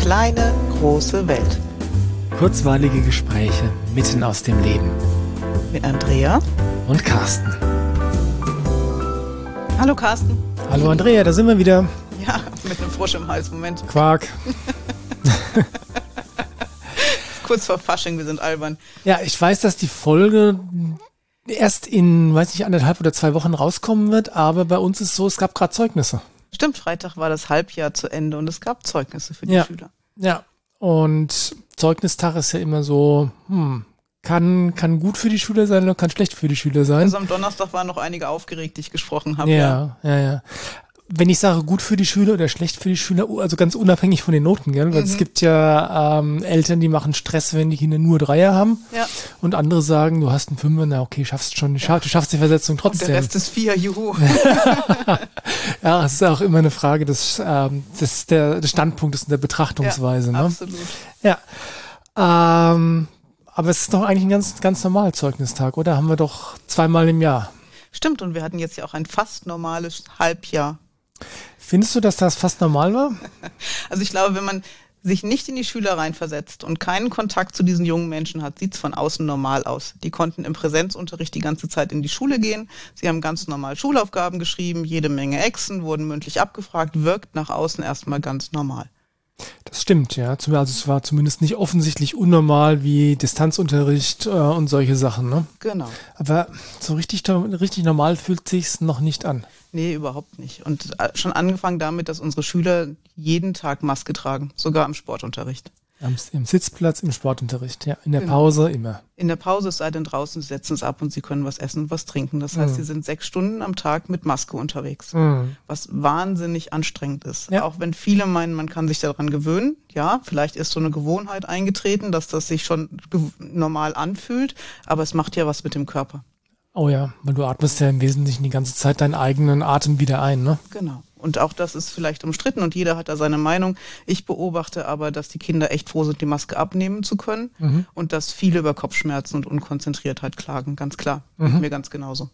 kleine, große Welt. Kurzweilige Gespräche mitten aus dem Leben. Mit Andrea und Carsten. Hallo Carsten. Hallo Andrea, da sind wir wieder. Ja, mit einem Frosch im Hals. Moment. Quark. Kurz vor Fasching, wir sind albern. Ja, ich weiß, dass die Folge erst in, weiß nicht, anderthalb oder zwei Wochen rauskommen wird, aber bei uns ist es so, es gab gerade Zeugnisse. Stimmt, Freitag war das Halbjahr zu Ende und es gab Zeugnisse für die ja. Schüler. Ja, und Zeugnistag ist ja immer so, hm, kann, kann gut für die Schüler sein oder kann schlecht für die Schüler sein. Also am Donnerstag waren noch einige aufgeregt, die ich gesprochen habe. Ja, ja, ja. ja wenn ich sage gut für die Schüler oder schlecht für die Schüler, also ganz unabhängig von den Noten, gell? Weil mhm. es gibt ja ähm, Eltern, die machen Stress, wenn die Kinder nur Dreier haben. Ja. Und andere sagen, du hast einen Fünfer, na okay, schaffst schon, ja. du schaffst die Versetzung trotzdem. Und der Rest ist vier, juhu. ja, es ist auch immer eine Frage des, ähm, des, der, des Standpunktes und der Betrachtungsweise. Ja, ne? Absolut. Ja. Ähm, aber es ist doch eigentlich ein ganz, ganz normaler Zeugnistag, oder? Haben wir doch zweimal im Jahr. Stimmt, und wir hatten jetzt ja auch ein fast normales Halbjahr Findest du, dass das fast normal war? Also ich glaube, wenn man sich nicht in die Schüler reinversetzt und keinen Kontakt zu diesen jungen Menschen hat, sieht es von außen normal aus. Die konnten im Präsenzunterricht die ganze Zeit in die Schule gehen. Sie haben ganz normal Schulaufgaben geschrieben, jede Menge Exen, wurden mündlich abgefragt, wirkt nach außen erstmal ganz normal. Das stimmt, ja. Also es war zumindest nicht offensichtlich unnormal wie Distanzunterricht äh, und solche Sachen, ne? Genau. Aber so richtig, richtig normal fühlt sich's noch nicht an. Nee, überhaupt nicht. Und äh, schon angefangen damit, dass unsere Schüler jeden Tag Maske tragen, sogar im Sportunterricht. Am, Im Sitzplatz, im Sportunterricht, ja. In der genau. Pause immer. In der Pause, es sei denn draußen, sie setzen es ab und sie können was essen und was trinken. Das heißt, mhm. sie sind sechs Stunden am Tag mit Maske unterwegs. Mhm. Was wahnsinnig anstrengend ist. Ja. Auch wenn viele meinen, man kann sich daran gewöhnen. Ja, vielleicht ist so eine Gewohnheit eingetreten, dass das sich schon normal anfühlt. Aber es macht ja was mit dem Körper. Oh ja, weil du atmest ja im Wesentlichen die ganze Zeit deinen eigenen Atem wieder ein, ne? Genau. Und auch das ist vielleicht umstritten und jeder hat da seine Meinung. Ich beobachte aber, dass die Kinder echt froh sind, die Maske abnehmen zu können mhm. und dass viele über Kopfschmerzen und Unkonzentriertheit klagen, ganz klar. Mhm. Mir ganz genauso.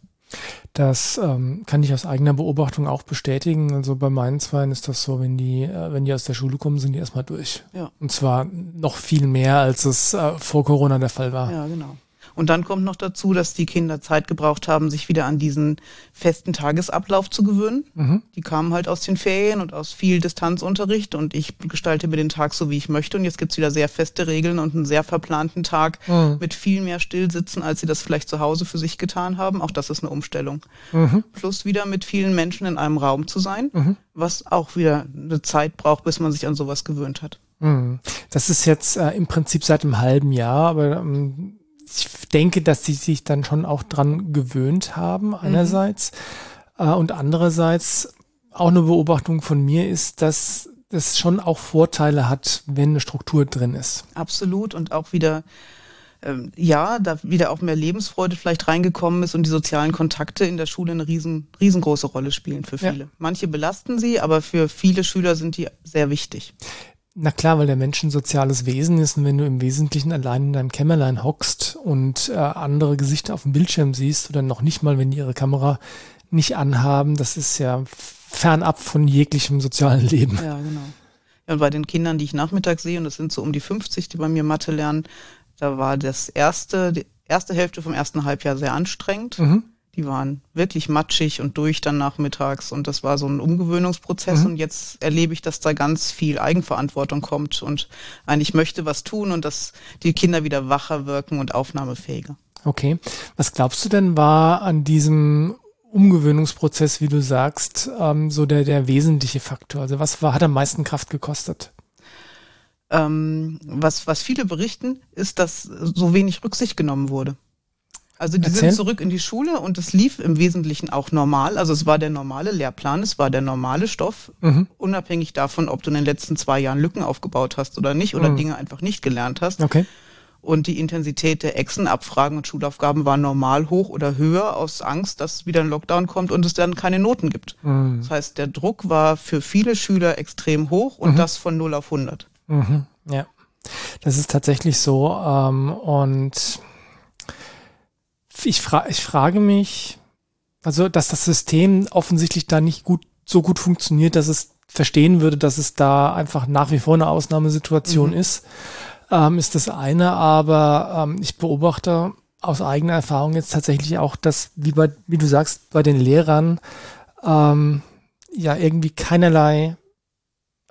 Das ähm, kann ich aus eigener Beobachtung auch bestätigen. Also bei meinen Zweien ist das so, wenn die, äh, wenn die aus der Schule kommen, sind die erstmal durch. Ja. Und zwar noch viel mehr, als es äh, vor Corona der Fall war. Ja, genau. Und dann kommt noch dazu, dass die Kinder Zeit gebraucht haben, sich wieder an diesen festen Tagesablauf zu gewöhnen. Mhm. Die kamen halt aus den Ferien und aus viel Distanzunterricht und ich gestalte mir den Tag so, wie ich möchte. Und jetzt gibt's wieder sehr feste Regeln und einen sehr verplanten Tag mhm. mit viel mehr Stillsitzen, als sie das vielleicht zu Hause für sich getan haben. Auch das ist eine Umstellung. Mhm. Plus wieder mit vielen Menschen in einem Raum zu sein, mhm. was auch wieder eine Zeit braucht, bis man sich an sowas gewöhnt hat. Mhm. Das ist jetzt äh, im Prinzip seit einem halben Jahr, aber ähm, ich denke, dass sie sich dann schon auch dran gewöhnt haben, einerseits. Mhm. Äh, und andererseits auch eine Beobachtung von mir ist, dass das schon auch Vorteile hat, wenn eine Struktur drin ist. Absolut und auch wieder ähm, ja, da wieder auch mehr Lebensfreude vielleicht reingekommen ist und die sozialen Kontakte in der Schule eine riesen, riesengroße Rolle spielen für viele. Ja. Manche belasten sie, aber für viele Schüler sind die sehr wichtig. Na klar, weil der Mensch ein soziales Wesen ist und wenn du im Wesentlichen allein in deinem Kämmerlein hockst und äh, andere Gesichter auf dem Bildschirm siehst oder noch nicht mal, wenn die ihre Kamera nicht anhaben, das ist ja fernab von jeglichem sozialen Leben. Ja, genau. Ja, und bei den Kindern, die ich nachmittags sehe, und das sind so um die 50, die bei mir Mathe lernen, da war das erste, die erste Hälfte vom ersten Halbjahr sehr anstrengend. Mhm die waren wirklich matschig und durch dann nachmittags und das war so ein Umgewöhnungsprozess mhm. und jetzt erlebe ich, dass da ganz viel Eigenverantwortung kommt und eigentlich möchte was tun und dass die Kinder wieder wacher wirken und aufnahmefähiger. Okay. Was glaubst du denn war an diesem Umgewöhnungsprozess, wie du sagst, ähm, so der, der wesentliche Faktor? Also was war, hat am meisten Kraft gekostet? Ähm, was, was viele berichten, ist, dass so wenig Rücksicht genommen wurde. Also die Erzähl. sind zurück in die Schule und es lief im Wesentlichen auch normal. Also es war der normale Lehrplan, es war der normale Stoff, mhm. unabhängig davon, ob du in den letzten zwei Jahren Lücken aufgebaut hast oder nicht oder mhm. Dinge einfach nicht gelernt hast. Okay. Und die Intensität der Exenabfragen und Schulaufgaben war normal hoch oder höher aus Angst, dass wieder ein Lockdown kommt und es dann keine Noten gibt. Mhm. Das heißt, der Druck war für viele Schüler extrem hoch und mhm. das von 0 auf 100. Mhm. Ja, das ist tatsächlich so. Ähm, und ich, fra ich frage mich, also dass das System offensichtlich da nicht gut so gut funktioniert, dass es verstehen würde, dass es da einfach nach wie vor eine Ausnahmesituation mhm. ist, ähm, ist das eine. Aber ähm, ich beobachte aus eigener Erfahrung jetzt tatsächlich auch, dass, wie, bei, wie du sagst, bei den Lehrern ähm, ja irgendwie keinerlei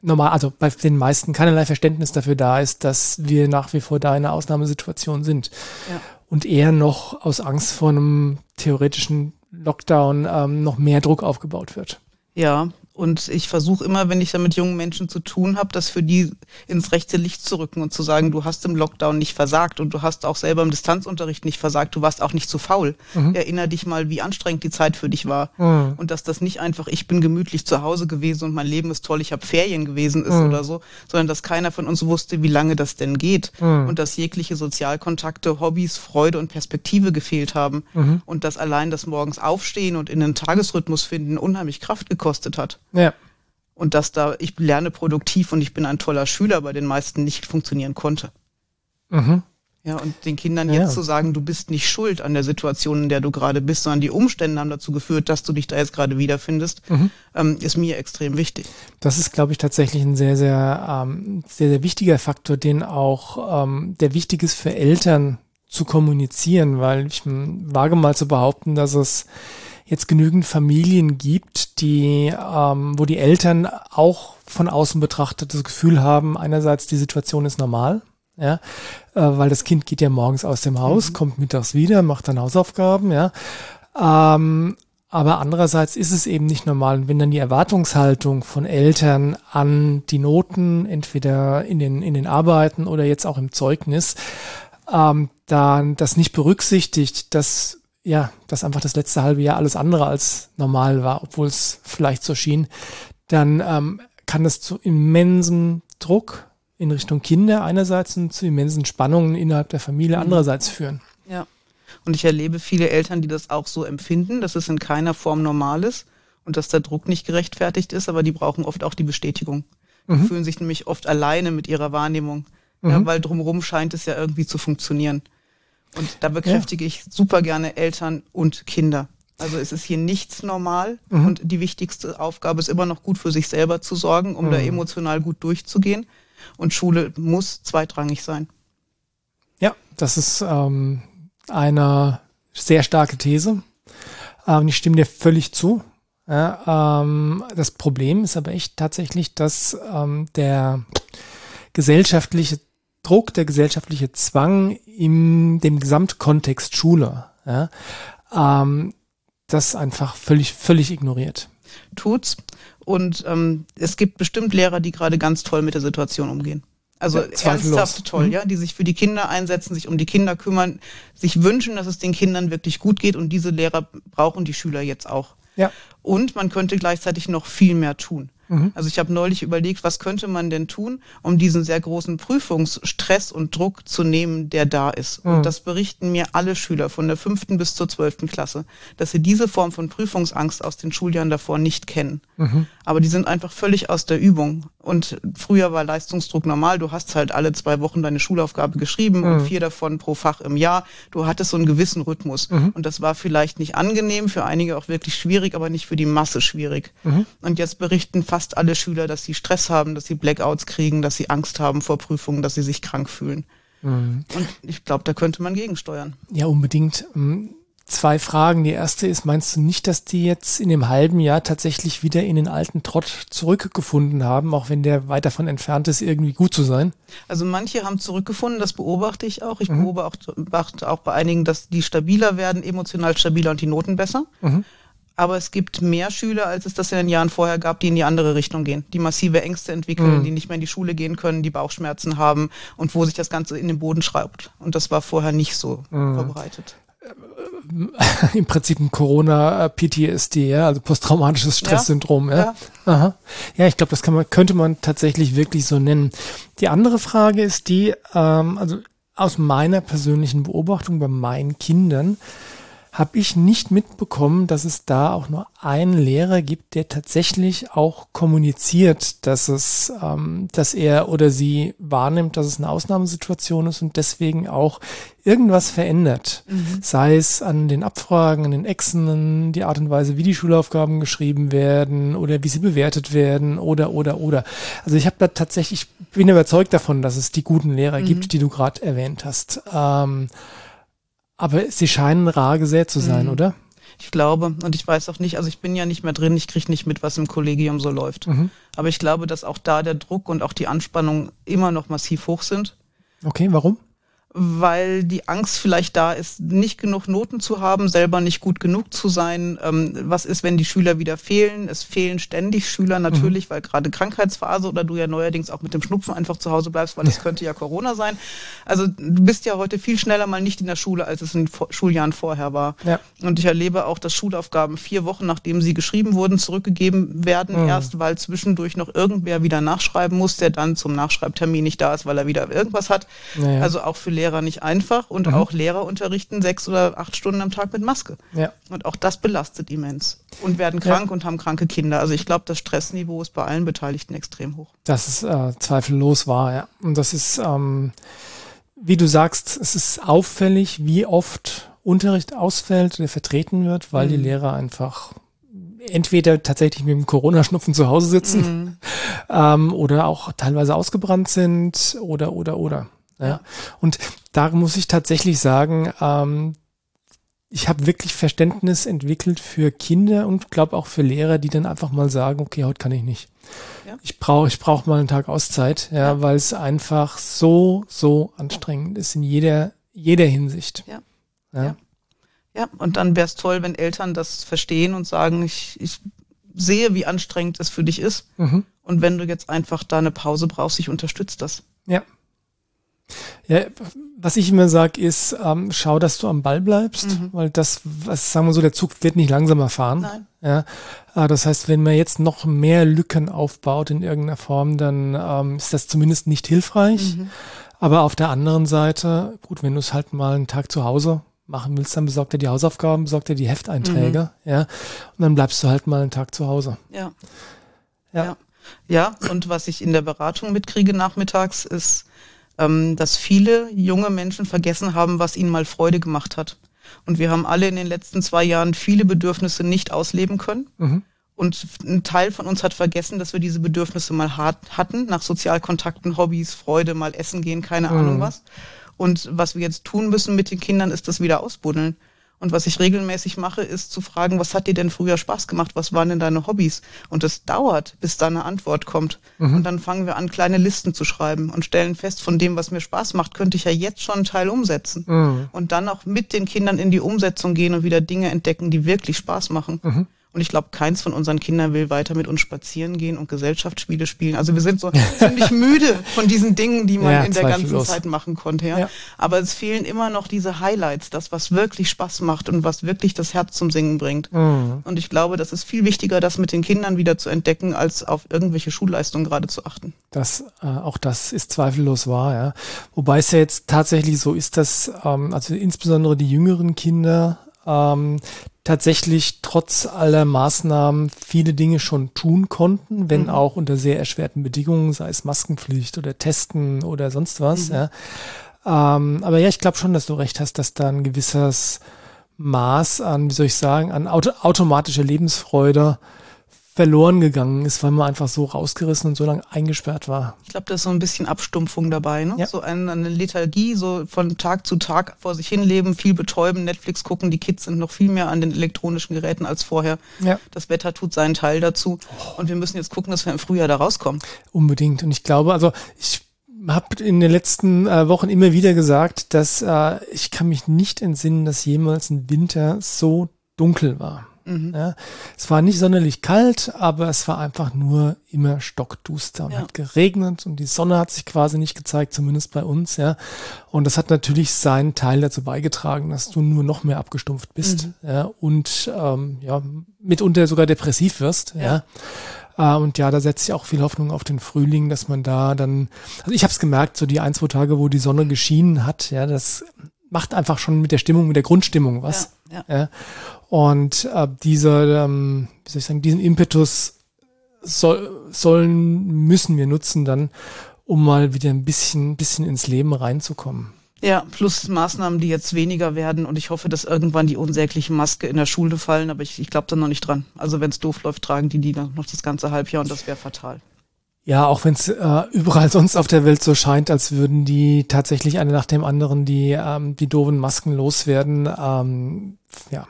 normal, also bei den meisten keinerlei Verständnis dafür da ist, dass wir nach wie vor da in einer Ausnahmesituation sind. Ja. Und eher noch aus Angst vor einem theoretischen Lockdown ähm, noch mehr Druck aufgebaut wird. Ja, und ich versuche immer, wenn ich da mit jungen Menschen zu tun habe, das für die ins rechte Licht zu rücken und zu sagen, du hast im Lockdown nicht versagt und du hast auch selber im Distanzunterricht nicht versagt, du warst auch nicht zu faul. Mhm. Erinner dich mal, wie anstrengend die Zeit für dich war. Mhm. Und dass das nicht einfach, ich bin gemütlich zu Hause gewesen und mein Leben ist toll, ich habe Ferien gewesen ist mhm. oder so, sondern dass keiner von uns wusste, wie lange das denn geht. Mhm. Und dass jegliche Sozialkontakte, Hobbys, Freude und Perspektive gefehlt haben. Mhm. Und dass allein das morgens aufstehen und in den Tagesrhythmus finden unheimlich Kraft gekostet hat. Ja. Und dass da, ich lerne produktiv und ich bin ein toller Schüler, bei den meisten nicht funktionieren konnte. Mhm. Ja, und den Kindern ja. jetzt zu sagen, du bist nicht schuld an der Situation, in der du gerade bist, sondern die Umstände haben dazu geführt, dass du dich da jetzt gerade wiederfindest, mhm. ähm, ist mir extrem wichtig. Das ist, glaube ich, tatsächlich ein sehr, sehr, ähm, sehr, sehr wichtiger Faktor, den auch, ähm, der wichtig ist für Eltern zu kommunizieren, weil ich wage mal zu behaupten, dass es jetzt genügend Familien gibt, die, ähm, wo die Eltern auch von außen betrachtet das Gefühl haben, einerseits die Situation ist normal, ja, äh, weil das Kind geht ja morgens aus dem Haus, mhm. kommt mittags wieder, macht dann Hausaufgaben, ja. Ähm, aber andererseits ist es eben nicht normal. Und wenn dann die Erwartungshaltung von Eltern an die Noten, entweder in den, in den Arbeiten oder jetzt auch im Zeugnis, ähm, dann das nicht berücksichtigt, dass ja, dass einfach das letzte halbe Jahr alles andere als normal war, obwohl es vielleicht so schien, dann ähm, kann das zu immensen Druck in Richtung Kinder einerseits und zu immensen Spannungen innerhalb der Familie mhm. andererseits führen. Ja. Und ich erlebe viele Eltern, die das auch so empfinden, dass es in keiner Form normal ist und dass der Druck nicht gerechtfertigt ist, aber die brauchen oft auch die Bestätigung. Die mhm. fühlen sich nämlich oft alleine mit ihrer Wahrnehmung, mhm. ja, weil drumherum scheint es ja irgendwie zu funktionieren. Und da bekräftige ja. ich super gerne Eltern und Kinder. Also es ist hier nichts normal mhm. und die wichtigste Aufgabe ist immer noch gut für sich selber zu sorgen, um mhm. da emotional gut durchzugehen. Und Schule muss zweitrangig sein. Ja, das ist ähm, eine sehr starke These. Ähm, ich stimme dir völlig zu. Ja, ähm, das Problem ist aber echt tatsächlich, dass ähm, der gesellschaftliche Druck, der gesellschaftliche Zwang in dem Gesamtkontext Schule, ja, ähm, das einfach völlig, völlig ignoriert. Tut's. Und ähm, es gibt bestimmt Lehrer, die gerade ganz toll mit der Situation umgehen. Also ja, ernsthaft toll, mhm. ja, die sich für die Kinder einsetzen, sich um die Kinder kümmern, sich wünschen, dass es den Kindern wirklich gut geht und diese Lehrer brauchen die Schüler jetzt auch. Ja. Und man könnte gleichzeitig noch viel mehr tun. Mhm. Also ich habe neulich überlegt, was könnte man denn tun, um diesen sehr großen Prüfungsstress und Druck zu nehmen, der da ist. Mhm. Und das berichten mir alle Schüler von der fünften bis zur zwölften Klasse, dass sie diese Form von Prüfungsangst aus den Schuljahren davor nicht kennen. Mhm. Aber die sind einfach völlig aus der Übung. Und früher war Leistungsdruck normal. Du hast halt alle zwei Wochen deine Schulaufgabe geschrieben und mhm. vier davon pro Fach im Jahr. Du hattest so einen gewissen Rhythmus. Mhm. Und das war vielleicht nicht angenehm, für einige auch wirklich schwierig, aber nicht für die Masse schwierig. Mhm. Und jetzt berichten fast alle Schüler, dass sie Stress haben, dass sie Blackouts kriegen, dass sie Angst haben vor Prüfungen, dass sie sich krank fühlen. Mhm. Und ich glaube, da könnte man gegensteuern. Ja, unbedingt. Zwei Fragen. Die erste ist, meinst du nicht, dass die jetzt in dem halben Jahr tatsächlich wieder in den alten Trott zurückgefunden haben, auch wenn der weit davon entfernt ist, irgendwie gut zu sein? Also manche haben zurückgefunden, das beobachte ich auch. Ich mhm. beobachte auch bei einigen, dass die stabiler werden, emotional stabiler und die Noten besser. Mhm. Aber es gibt mehr Schüler, als es das in den Jahren vorher gab, die in die andere Richtung gehen, die massive Ängste entwickeln, mhm. die nicht mehr in die Schule gehen können, die Bauchschmerzen haben und wo sich das Ganze in den Boden schreibt. Und das war vorher nicht so mhm. verbreitet. Im Prinzip ein Corona-PTSD, ja, also posttraumatisches Stresssyndrom. Ja, ja. Aha. ja ich glaube, das kann man, könnte man tatsächlich wirklich so nennen. Die andere Frage ist die, ähm, also aus meiner persönlichen Beobachtung bei meinen Kindern, habe ich nicht mitbekommen, dass es da auch nur einen Lehrer gibt, der tatsächlich auch kommuniziert, dass es, ähm, dass er oder sie wahrnimmt, dass es eine Ausnahmesituation ist und deswegen auch irgendwas verändert. Mhm. Sei es an den Abfragen, an den Exen, die Art und Weise, wie die Schulaufgaben geschrieben werden oder wie sie bewertet werden oder, oder, oder. Also ich habe da tatsächlich, bin überzeugt davon, dass es die guten Lehrer mhm. gibt, die du gerade erwähnt hast. Ähm, aber sie scheinen rar gesät zu sein, mhm. oder? Ich glaube, und ich weiß auch nicht, also ich bin ja nicht mehr drin, ich kriege nicht mit, was im Kollegium so läuft. Mhm. Aber ich glaube, dass auch da der Druck und auch die Anspannung immer noch massiv hoch sind. Okay, warum? Weil die Angst vielleicht da ist, nicht genug Noten zu haben, selber nicht gut genug zu sein. Ähm, was ist, wenn die Schüler wieder fehlen? Es fehlen ständig Schüler natürlich, mhm. weil gerade Krankheitsphase oder du ja neuerdings auch mit dem Schnupfen einfach zu Hause bleibst, weil es könnte ja Corona sein. Also du bist ja heute viel schneller mal nicht in der Schule, als es in den Schuljahren vorher war. Ja. Und ich erlebe auch, dass Schulaufgaben vier Wochen, nachdem sie geschrieben wurden, zurückgegeben werden, mhm. erst weil zwischendurch noch irgendwer wieder nachschreiben muss, der dann zum Nachschreibtermin nicht da ist, weil er wieder irgendwas hat. Ja. Also auch für Lehrer Lehrer nicht einfach und mhm. auch Lehrer unterrichten sechs oder acht Stunden am Tag mit Maske. Ja. Und auch das belastet immens. Und werden krank ja. und haben kranke Kinder. Also ich glaube, das Stressniveau ist bei allen Beteiligten extrem hoch. Das ist äh, zweifellos wahr, ja. Und das ist, ähm, wie du sagst, es ist auffällig, wie oft Unterricht ausfällt oder vertreten wird, weil mhm. die Lehrer einfach entweder tatsächlich mit dem Corona-Schnupfen zu Hause sitzen mhm. ähm, oder auch teilweise ausgebrannt sind oder oder oder. Ja. Und da muss ich tatsächlich sagen, ähm, ich habe wirklich Verständnis entwickelt für Kinder und glaube auch für Lehrer, die dann einfach mal sagen, okay, heute kann ich nicht. Ja. Ich brauche ich brauch mal einen Tag Auszeit, ja, ja. weil es einfach so, so anstrengend ist in jeder, jeder Hinsicht. Ja. Ja. ja. und dann wäre es toll, wenn Eltern das verstehen und sagen, ich, ich sehe, wie anstrengend es für dich ist. Mhm. Und wenn du jetzt einfach da eine Pause brauchst, ich unterstütze das. Ja. Ja, was ich immer sage, ist, ähm, schau, dass du am Ball bleibst, mhm. weil das, was sagen wir so, der Zug wird nicht langsamer fahren. Nein. Ja, äh, das heißt, wenn man jetzt noch mehr Lücken aufbaut in irgendeiner Form, dann ähm, ist das zumindest nicht hilfreich. Mhm. Aber auf der anderen Seite, gut, wenn du es halt mal einen Tag zu Hause machen willst, dann besorgt er die Hausaufgaben, besorgt er die Hefteinträge, mhm. ja, und dann bleibst du halt mal einen Tag zu Hause. Ja. Ja. Ja, ja und was ich in der Beratung mitkriege nachmittags ist, ähm, dass viele junge Menschen vergessen haben, was ihnen mal Freude gemacht hat. Und wir haben alle in den letzten zwei Jahren viele Bedürfnisse nicht ausleben können. Mhm. Und ein Teil von uns hat vergessen, dass wir diese Bedürfnisse mal hart hatten, nach Sozialkontakten, Hobbys, Freude, mal essen gehen, keine mhm. Ahnung was. Und was wir jetzt tun müssen mit den Kindern, ist das wieder ausbuddeln. Und was ich regelmäßig mache, ist zu fragen, was hat dir denn früher Spaß gemacht? Was waren denn deine Hobbys? Und es dauert, bis da eine Antwort kommt. Mhm. Und dann fangen wir an, kleine Listen zu schreiben und stellen fest, von dem, was mir Spaß macht, könnte ich ja jetzt schon einen Teil umsetzen. Mhm. Und dann auch mit den Kindern in die Umsetzung gehen und wieder Dinge entdecken, die wirklich Spaß machen. Mhm. Und ich glaube, keins von unseren Kindern will weiter mit uns spazieren gehen und Gesellschaftsspiele spielen. Also wir sind so ziemlich müde von diesen Dingen, die man ja, in der ganzen Zeit machen konnte. Ja? ja? Aber es fehlen immer noch diese Highlights, das, was wirklich Spaß macht und was wirklich das Herz zum Singen bringt. Mhm. Und ich glaube, das ist viel wichtiger, das mit den Kindern wieder zu entdecken, als auf irgendwelche Schulleistungen gerade zu achten. Das, äh, auch das ist zweifellos wahr, ja. Wobei es ja jetzt tatsächlich so ist, dass ähm, also insbesondere die jüngeren Kinder ähm, tatsächlich trotz aller Maßnahmen viele Dinge schon tun konnten, wenn mhm. auch unter sehr erschwerten Bedingungen, sei es Maskenpflicht oder Testen oder sonst was. Mhm. Ja. Ähm, aber ja, ich glaube schon, dass du recht hast, dass da ein gewisses Maß an, wie soll ich sagen, an auto automatischer Lebensfreude verloren gegangen ist, weil man einfach so rausgerissen und so lange eingesperrt war. Ich glaube, da ist so ein bisschen Abstumpfung dabei, ne? Ja. So eine, eine Lethargie, so von Tag zu Tag vor sich hinleben, viel betäuben, Netflix gucken, die Kids sind noch viel mehr an den elektronischen Geräten als vorher. Ja. Das Wetter tut seinen Teil dazu und wir müssen jetzt gucken, dass wir im Frühjahr da rauskommen. Unbedingt und ich glaube, also ich habe in den letzten äh, Wochen immer wieder gesagt, dass äh, ich kann mich nicht entsinnen, dass jemals ein Winter so dunkel war. Mhm. Ja, es war nicht sonderlich kalt, aber es war einfach nur immer stockduster und ja. hat geregnet und die Sonne hat sich quasi nicht gezeigt, zumindest bei uns, ja. Und das hat natürlich seinen Teil dazu beigetragen, dass du nur noch mehr abgestumpft bist, mhm. ja, und ähm, ja, mitunter sogar depressiv wirst, ja. ja. Äh, und ja, da setze ich auch viel Hoffnung auf den Frühling, dass man da dann, also ich habe es gemerkt, so die ein, zwei Tage, wo die Sonne geschienen hat, ja, das macht einfach schon mit der Stimmung, mit der Grundstimmung was. Ja, Ja. ja. Und äh, dieser, ähm, wie soll ich sagen, diesen Impetus soll, sollen, müssen wir nutzen dann, um mal wieder ein bisschen, bisschen ins Leben reinzukommen. Ja, plus Maßnahmen, die jetzt weniger werden und ich hoffe, dass irgendwann die unsägliche Maske in der Schule fallen, aber ich, ich glaube da noch nicht dran. Also wenn es doof läuft, tragen die die noch das ganze Halbjahr und das wäre fatal. Ja, auch wenn es äh, überall sonst auf der Welt so scheint, als würden die tatsächlich eine nach dem anderen die, ähm, die doofen Masken loswerden. Ähm, ja,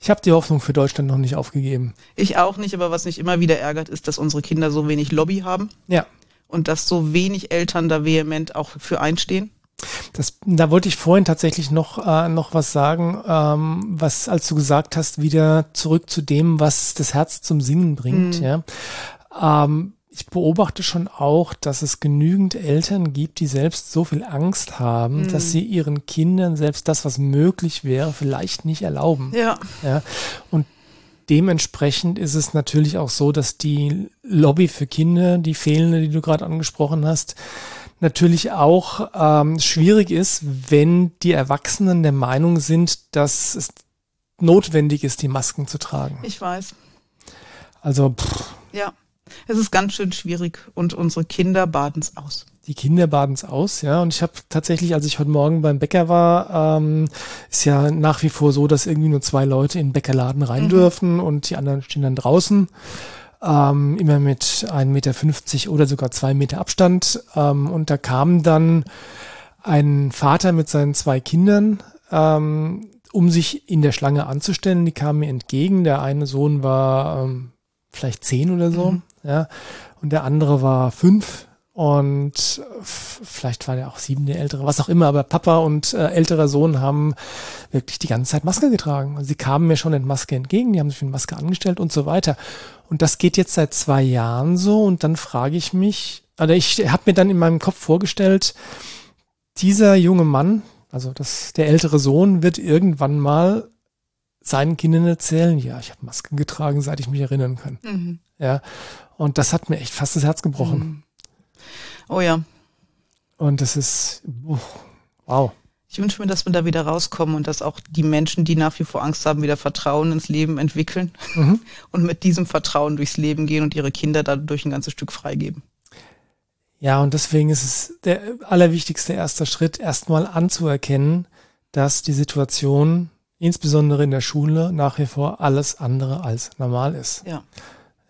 ich habe die Hoffnung für Deutschland noch nicht aufgegeben. Ich auch nicht, aber was mich immer wieder ärgert, ist, dass unsere Kinder so wenig Lobby haben. Ja. Und dass so wenig Eltern da vehement auch für einstehen. Das, da wollte ich vorhin tatsächlich noch, äh, noch was sagen, ähm, was, als du gesagt hast, wieder zurück zu dem, was das Herz zum Singen bringt. Mhm. Ja. Ähm, ich beobachte schon auch, dass es genügend Eltern gibt, die selbst so viel Angst haben, mhm. dass sie ihren Kindern selbst das, was möglich wäre, vielleicht nicht erlauben. Ja. ja. Und dementsprechend ist es natürlich auch so, dass die Lobby für Kinder, die fehlende, die du gerade angesprochen hast, natürlich auch ähm, schwierig ist, wenn die Erwachsenen der Meinung sind, dass es notwendig ist, die Masken zu tragen. Ich weiß. Also, pff. ja, es ist ganz schön schwierig und unsere Kinder baden es aus. Die Kinder baden es aus, ja. Und ich habe tatsächlich, als ich heute Morgen beim Bäcker war, ähm, ist ja nach wie vor so, dass irgendwie nur zwei Leute in den Bäckerladen rein mhm. dürfen und die anderen stehen dann draußen ähm, immer mit 1,50 Meter oder sogar zwei Meter Abstand. Ähm, und da kam dann ein Vater mit seinen zwei Kindern, ähm, um sich in der Schlange anzustellen. Die kamen mir entgegen. Der eine Sohn war ähm, vielleicht zehn oder so, mhm. ja, und der andere war fünf und vielleicht war der auch sieben, der ältere, was auch immer, aber Papa und äh, älterer Sohn haben wirklich die ganze Zeit Maske getragen. Und sie kamen mir schon in Maske entgegen, die haben sich in Maske angestellt und so weiter. Und das geht jetzt seit zwei Jahren so und dann frage ich mich, also ich habe mir dann in meinem Kopf vorgestellt, dieser junge Mann, also das, der ältere Sohn, wird irgendwann mal seinen Kindern erzählen, ja, ich habe Masken getragen, seit ich mich erinnern kann. Mhm. Ja. Und das hat mir echt fast das Herz gebrochen. Mhm. Oh ja. Und das ist, wow. Ich wünsche mir, dass wir da wieder rauskommen und dass auch die Menschen, die nach wie vor Angst haben, wieder Vertrauen ins Leben entwickeln mhm. und mit diesem Vertrauen durchs Leben gehen und ihre Kinder dadurch ein ganzes Stück freigeben. Ja, und deswegen ist es der allerwichtigste erste Schritt, erstmal anzuerkennen, dass die Situation, insbesondere in der Schule, nach wie vor alles andere als normal ist. Ja.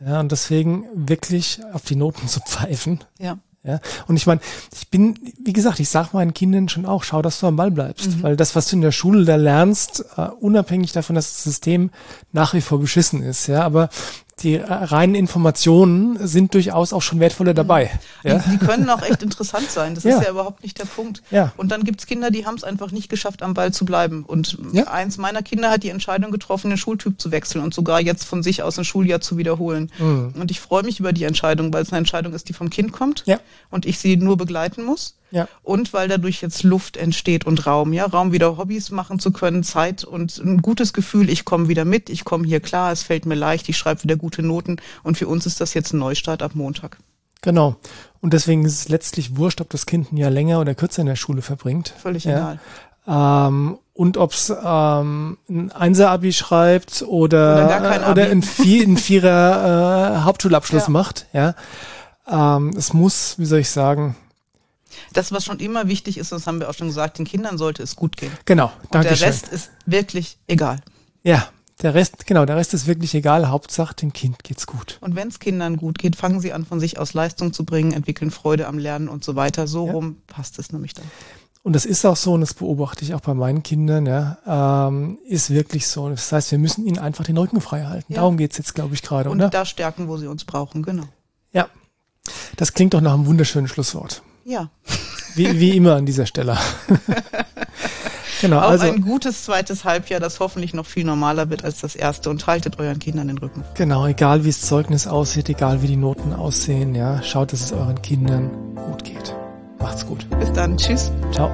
Ja, und deswegen wirklich auf die Noten zu pfeifen. Ja. Ja, und ich meine, ich bin, wie gesagt, ich sage meinen Kindern schon auch, schau, dass du am Ball bleibst, mhm. weil das, was du in der Schule da lernst, uh, unabhängig davon, dass das System nach wie vor beschissen ist, ja, aber die reinen Informationen sind durchaus auch schon wertvoller dabei. Mhm. Ja? Die, können auch echt interessant sein. Das ja. ist ja überhaupt nicht der Punkt. Ja. Und dann gibt's Kinder, die haben es einfach nicht geschafft, am Ball zu bleiben. Und ja. eins meiner Kinder hat die Entscheidung getroffen, den Schultyp zu wechseln und sogar jetzt von sich aus ein Schuljahr zu wiederholen. Mhm. Und ich freue mich über die Entscheidung, weil es eine Entscheidung ist, die vom Kind kommt und ich sie nur begleiten muss. Ja. Und weil dadurch jetzt Luft entsteht und Raum, ja, Raum wieder Hobbys machen zu können, Zeit und ein gutes Gefühl, ich komme wieder mit, ich komme hier klar, es fällt mir leicht, ich schreibe wieder gute Noten und für uns ist das jetzt ein Neustart ab Montag. Genau. Und deswegen ist es letztlich wurscht, ob das Kind ein Jahr länger oder kürzer in der Schule verbringt. Völlig ja. egal. Ähm, und ob es ähm, ein Einser-Abi schreibt oder, oder, oder ein, Vier, ein Vierer äh, Hauptschulabschluss ja. macht. Ja, ähm, es muss, wie soll ich sagen, das, was schon immer wichtig ist, das haben wir auch schon gesagt, den Kindern sollte es gut gehen. Genau, danke Und der Rest ist wirklich egal. Ja, der Rest, genau, der Rest ist wirklich egal. Hauptsache, dem Kind geht's gut. Und wenn es Kindern gut geht, fangen sie an, von sich aus Leistung zu bringen, entwickeln Freude am Lernen und so weiter. So ja. rum passt es nämlich dann. Und das ist auch so, und das beobachte ich auch bei meinen Kindern, ja, ähm, ist wirklich so. Das heißt, wir müssen ihnen einfach den Rücken frei halten. Ja. Darum geht's jetzt, glaube ich, gerade. Und oder? da stärken, wo sie uns brauchen, genau. Ja. Das klingt doch nach einem wunderschönen Schlusswort. Ja. Wie, wie immer an dieser Stelle. genau, Auch also, ein gutes zweites Halbjahr, das hoffentlich noch viel normaler wird als das erste und haltet euren Kindern den Rücken. Genau, egal wie das Zeugnis aussieht, egal wie die Noten aussehen, ja, schaut, dass es euren Kindern gut geht. Macht's gut. Bis dann. Tschüss. Ciao.